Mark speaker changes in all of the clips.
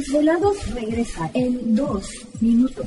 Speaker 1: Los desvelados regresa en dos minutos.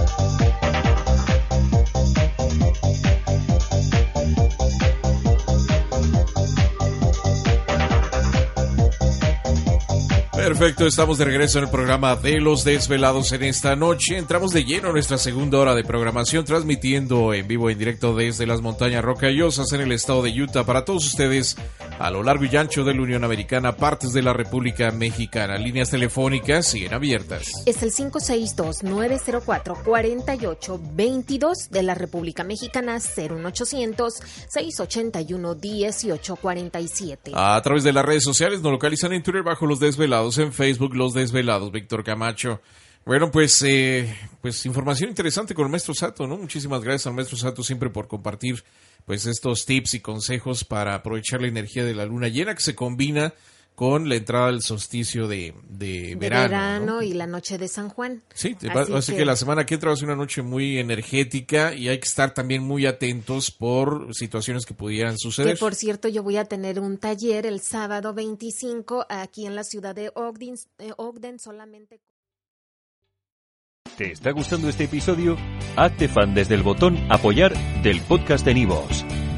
Speaker 2: Perfecto, estamos de regreso en el programa de Los Desvelados en esta noche. Entramos de lleno a nuestra segunda hora de programación, transmitiendo en vivo en directo desde las montañas rocallosas en el estado de Utah para todos ustedes a lo largo y ancho de la Unión Americana, partes de la República Mexicana. Líneas telefónicas siguen abiertas.
Speaker 3: Es el 562-904-4822 de la República Mexicana, 01800-681-1847.
Speaker 2: A través de las redes sociales nos localizan en Twitter bajo Los Desvelados, en Facebook Los Desvelados, Víctor Camacho. Bueno, pues, eh, pues información interesante con el maestro Sato, ¿no? Muchísimas gracias al maestro Sato siempre por compartir pues estos tips y consejos para aprovechar la energía de la luna llena que se combina con la entrada del solsticio de, de verano.
Speaker 3: verano y la noche de San Juan.
Speaker 2: Sí, así, que... la semana que entra va a ser una noche muy energética y hay que estar también muy atentos por situaciones que pudieran suceder.
Speaker 3: Que por cierto, yo voy a tener un taller el sábado 25 aquí en la ciudad de Ogden, eh, Ogden solamente.
Speaker 4: ¿Te está gustando este episodio? Hazte fan desde el botón Apoyar del podcast de Nivos.